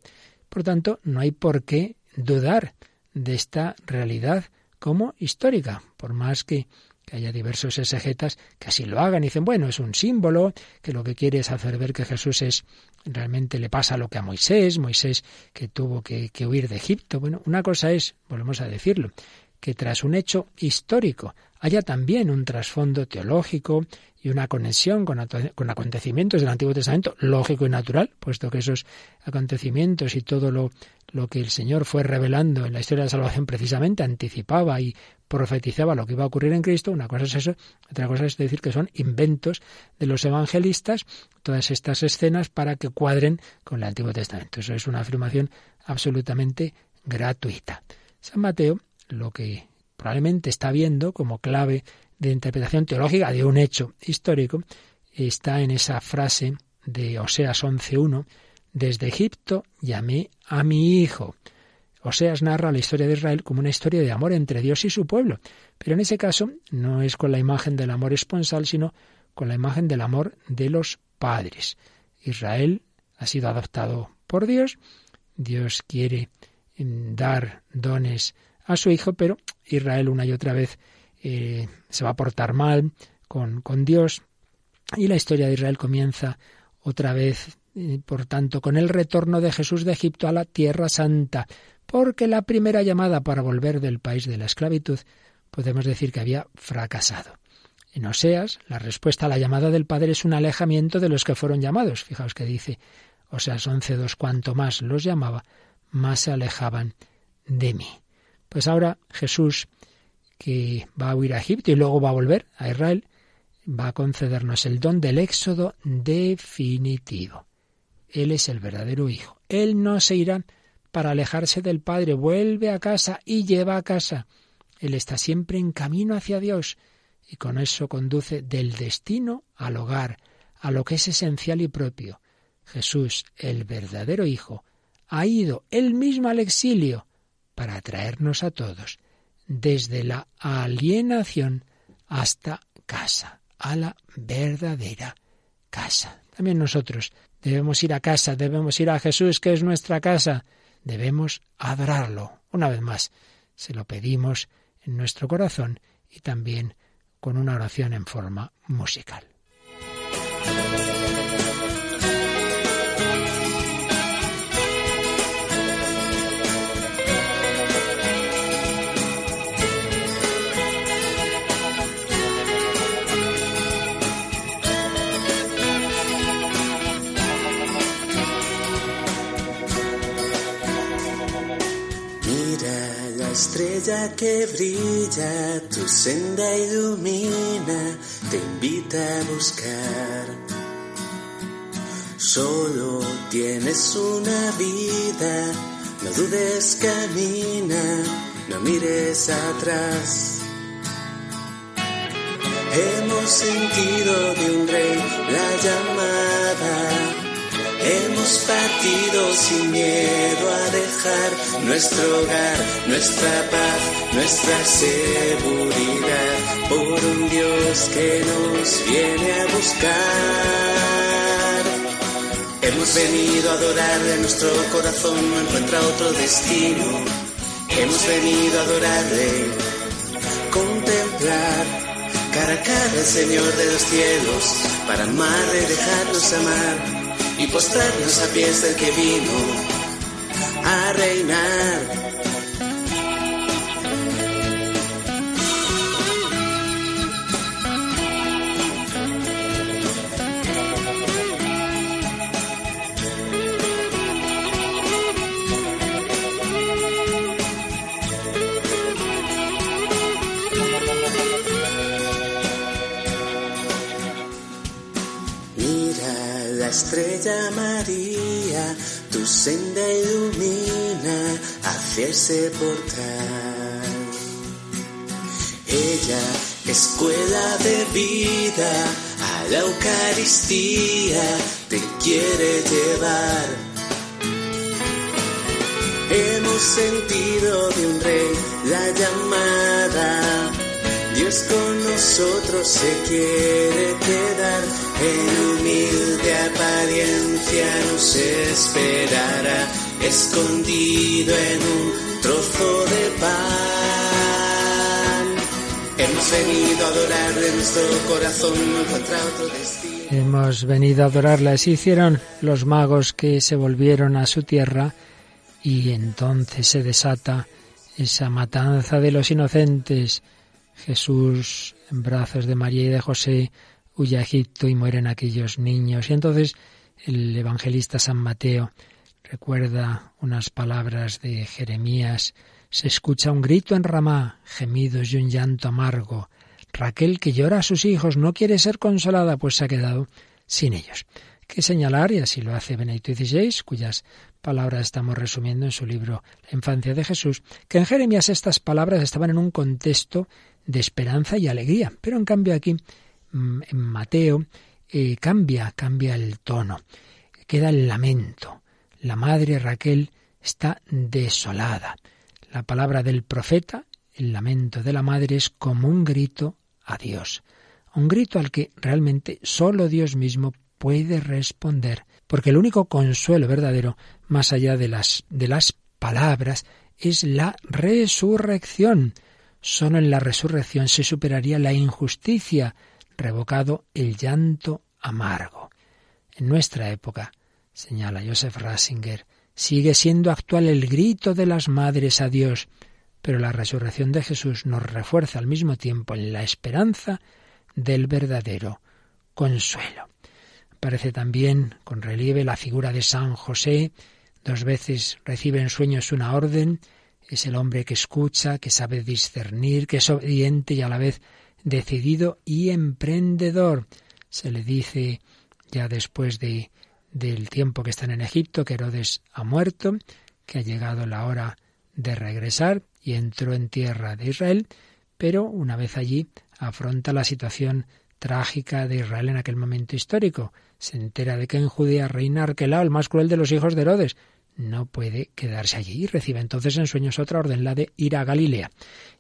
Por tanto, no hay por qué dudar de esta realidad como histórica, por más que, haya diversos exegetas que así lo hagan y dicen, bueno, es un símbolo, que lo que quiere es hacer ver que Jesús es realmente le pasa lo que a Moisés, Moisés que tuvo que, que huir de Egipto. Bueno, una cosa es, volvemos a decirlo, que tras un hecho histórico haya también un trasfondo teológico y una conexión con, acontecimientos del Antiguo Testamento, lógico y natural, puesto que esos acontecimientos y todo lo, lo que el Señor fue revelando en la historia de la salvación precisamente anticipaba y profetizaba lo que iba a ocurrir en Cristo, una cosa es eso, otra cosa es decir que son inventos de los evangelistas, todas estas escenas para que cuadren con el Antiguo Testamento. Eso es una afirmación absolutamente gratuita. San Mateo lo que probablemente está viendo como clave de interpretación teológica de un hecho histórico está en esa frase de Oseas 11.1, desde Egipto llamé a mi hijo. Oseas narra la historia de Israel como una historia de amor entre Dios y su pueblo, pero en ese caso no es con la imagen del amor esponsal, sino con la imagen del amor de los padres. Israel ha sido adoptado por Dios, Dios quiere dar dones a su hijo, pero Israel una y otra vez eh, se va a portar mal con, con, Dios y la historia de Israel comienza otra vez, eh, por tanto, con el retorno de Jesús de Egipto a la Tierra Santa, porque la primera llamada para volver del país de la esclavitud podemos decir que había fracasado. En Oseas, la respuesta a la llamada del Padre es un alejamiento de los que fueron llamados. Fijaos que dice Oseas 11.2, cuanto más los llamaba, más se alejaban de mí. Pues ahora Jesús, que va a huir a Egipto y luego va a volver a Israel, va a concedernos el don del éxodo definitivo. Él es el verdadero Hijo. Él no se irá para alejarse del Padre, vuelve a casa y lleva a casa. Él está siempre en camino hacia Dios y con eso conduce del destino al hogar, a lo que es esencial y propio. Jesús, el verdadero Hijo, ha ido él mismo al exilio para traernos a todos, desde la alienación hasta casa, a la verdadera casa. También nosotros debemos ir a casa, debemos ir a Jesús, que es nuestra casa, debemos adorarlo. Una vez más, se lo pedimos en nuestro corazón y también con una oración en forma musical. Estrella que brilla, tu senda ilumina, te invita a buscar. Solo tienes una vida, no dudes, camina, no mires atrás. Hemos sentido de un rey la llamada Hemos partido sin miedo a dejar nuestro hogar, nuestra paz, nuestra seguridad por un Dios que nos viene a buscar. Hemos venido a adorarle, nuestro corazón no encuentra otro destino. Hemos venido a adorarle, contemplar cara a cara al Señor de los cielos, para amarle y dejarnos amar y postrarnos a pies del que vino a reinar. Ese. Ella, escuela de vida, a la Eucaristía te quiere llevar. Hemos sentido de un rey la llamada. Dios con nosotros se quiere quedar en humilde apariencia nos esperará, escondido en un trozo de pan. Hemos venido a adorarle, nuestro corazón otro destino. Hemos venido a adorarle, así hicieron los magos que se volvieron a su tierra y entonces se desata esa matanza de los inocentes. Jesús en brazos de María y de José huye a Egipto y mueren aquellos niños. Y entonces el evangelista San Mateo recuerda unas palabras de Jeremías. Se escucha un grito en Ramá, gemidos y un llanto amargo. Raquel, que llora a sus hijos, no quiere ser consolada, pues se ha quedado sin ellos. Que señalar, y así lo hace Benedicto XVI, cuyas palabras estamos resumiendo en su libro La infancia de Jesús, que en Jeremías estas palabras estaban en un contexto de esperanza y alegría, pero en cambio aquí Mm, en Mateo eh, cambia, cambia el tono. Queda el lamento. La madre Raquel está desolada. La palabra del profeta, el lamento de la madre, es como un grito a Dios. Un grito al que realmente solo Dios mismo puede responder. Porque el único consuelo verdadero, más allá de las, de las palabras, es la resurrección. Solo en la resurrección se superaría la injusticia, revocado el llanto amargo. En nuestra época, señala Joseph Ratzinger, sigue siendo actual el grito de las madres a Dios, pero la resurrección de Jesús nos refuerza al mismo tiempo en la esperanza del verdadero consuelo. Aparece también con relieve la figura de San José, dos veces recibe en sueños una orden, es el hombre que escucha, que sabe discernir, que es obediente y a la vez decidido y emprendedor. Se le dice ya después de, del tiempo que están en Egipto que Herodes ha muerto, que ha llegado la hora de regresar y entró en tierra de Israel, pero una vez allí afronta la situación trágica de Israel en aquel momento histórico. Se entera de que en Judea reina Arquelao, el más cruel de los hijos de Herodes. No puede quedarse allí y recibe entonces en sueños otra orden, la de ir a Galilea.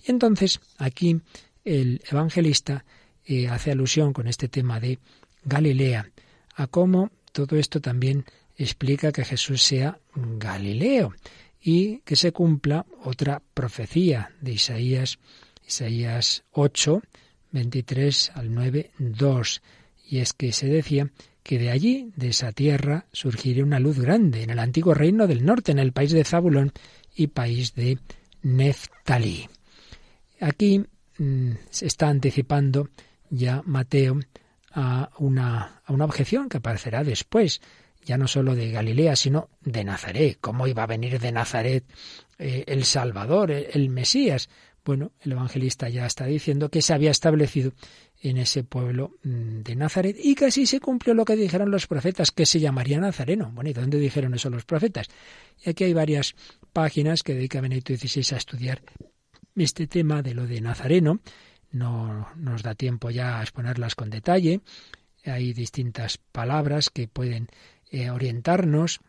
Y entonces aquí el evangelista eh, hace alusión con este tema de Galilea a cómo todo esto también explica que Jesús sea Galileo y que se cumpla otra profecía de Isaías, Isaías 8, 23 al 9, 2. Y es que se decía que de allí, de esa tierra, surgiría una luz grande en el antiguo reino del norte, en el país de Zabulón y país de Neftalí. Aquí mm, se está anticipando ya Mateo a una, a una objeción que aparecerá después, ya no solo de Galilea, sino de Nazaret. ¿Cómo iba a venir de Nazaret eh, el Salvador, el Mesías? Bueno, el evangelista ya está diciendo que se había establecido en ese pueblo mm, de Nazaret y que así se cumplió lo que dijeron los profetas, que se llamaría Nazareno. Bueno, ¿y dónde dijeron eso los profetas? Y aquí hay varias páginas que dedica Benedicto XVI a estudiar este tema de lo de Nazareno. No nos da tiempo ya a exponerlas con detalle. Hay distintas palabras que pueden eh, orientarnos.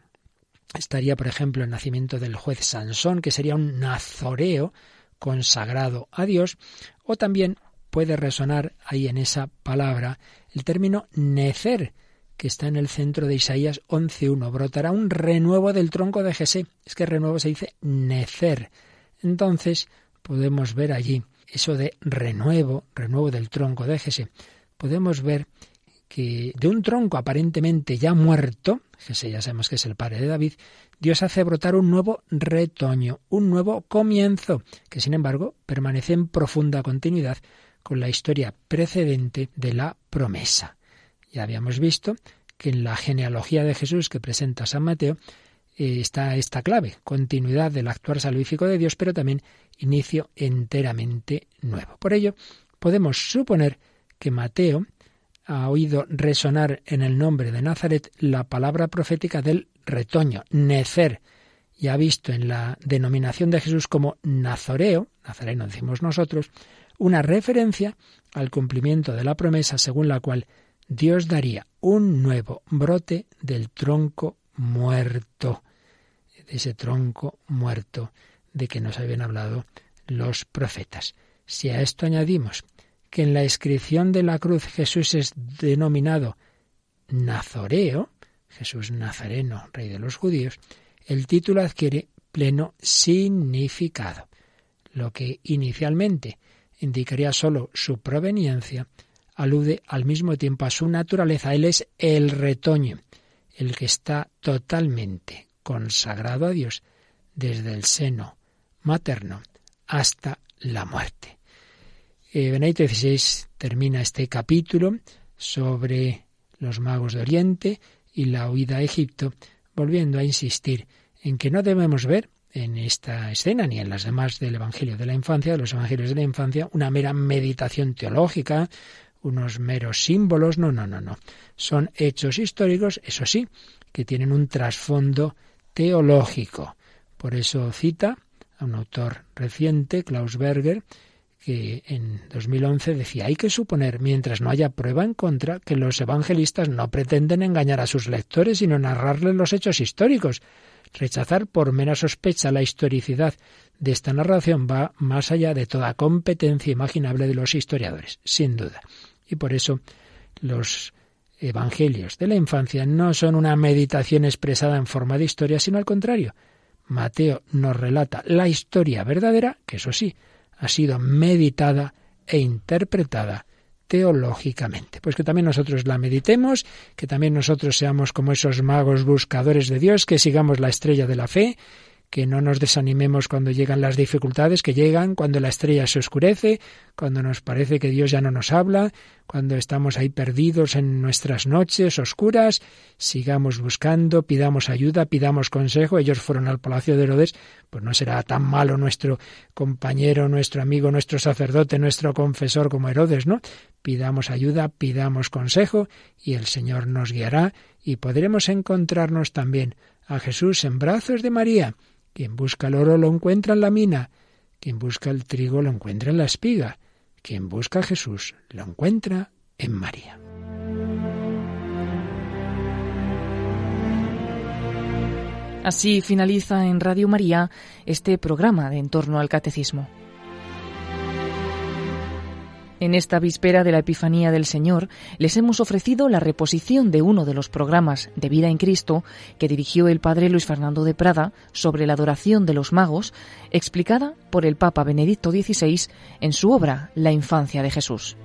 Estaría, por ejemplo, el nacimiento del juez Sansón, que sería un nazoreo, consagrado a Dios, o también puede resonar ahí en esa palabra el término necer, que está en el centro de Isaías 11.1. Brotará un renuevo del tronco de Jesé. Es que renuevo se dice necer. Entonces podemos ver allí eso de renuevo, renuevo del tronco de. Podemos ver que de un tronco aparentemente ya muerto, Jesé ya sabemos que es el padre de David, Dios hace brotar un nuevo retoño, un nuevo comienzo, que sin embargo permanece en profunda continuidad con la historia precedente de la promesa. Ya habíamos visto que en la genealogía de Jesús que presenta San Mateo está esta clave, continuidad del actuar salvífico de Dios, pero también inicio enteramente nuevo. Por ello, podemos suponer que Mateo ha oído resonar en el nombre de Nazaret la palabra profética del retoño, necer, y ha visto en la denominación de Jesús como nazoreo, nazareno decimos nosotros, una referencia al cumplimiento de la promesa según la cual Dios daría un nuevo brote del tronco muerto, de ese tronco muerto de que nos habían hablado los profetas. Si a esto añadimos que en la inscripción de la cruz Jesús es denominado Nazoreo, Jesús Nazareno, rey de los judíos, el título adquiere pleno significado. Lo que inicialmente indicaría sólo su proveniencia, alude al mismo tiempo a su naturaleza. Él es el retoño, el que está totalmente consagrado a Dios desde el seno materno hasta la muerte. Eh, XVI termina este capítulo sobre los magos de Oriente y la huida a Egipto, volviendo a insistir en que no debemos ver en esta escena ni en las demás del Evangelio de la infancia, de los Evangelios de la infancia, una mera meditación teológica, unos meros símbolos, no, no, no, no. Son hechos históricos, eso sí, que tienen un trasfondo teológico. Por eso cita a un autor reciente, Klaus Berger, que en 2011 decía, hay que suponer, mientras no haya prueba en contra, que los evangelistas no pretenden engañar a sus lectores, sino narrarles los hechos históricos. Rechazar por mera sospecha la historicidad de esta narración va más allá de toda competencia imaginable de los historiadores, sin duda. Y por eso los evangelios de la infancia no son una meditación expresada en forma de historia, sino al contrario. Mateo nos relata la historia verdadera, que eso sí, ha sido meditada e interpretada teológicamente. Pues que también nosotros la meditemos, que también nosotros seamos como esos magos buscadores de Dios, que sigamos la estrella de la fe que no nos desanimemos cuando llegan las dificultades que llegan, cuando la estrella se oscurece, cuando nos parece que Dios ya no nos habla, cuando estamos ahí perdidos en nuestras noches oscuras, sigamos buscando, pidamos ayuda, pidamos consejo. Ellos fueron al palacio de Herodes, pues no será tan malo nuestro compañero, nuestro amigo, nuestro sacerdote, nuestro confesor como Herodes, ¿no? Pidamos ayuda, pidamos consejo y el Señor nos guiará y podremos encontrarnos también a Jesús en brazos de María Quien busca el oro lo encuentra en la mina. Quien busca el trigo lo encuentra en la espiga. Quien busca a Jesús lo encuentra en María. Así finaliza en Radio María este programa de En torno al Catecismo. En esta víspera de la Epifanía del Señor les hemos ofrecido la reposición de uno de los programas de Vida en Cristo que dirigió el Padre Luis Fernando de Prada sobre la adoración de los magos, explicada por el Papa Benedicto XVI en su obra La infancia de Jesús.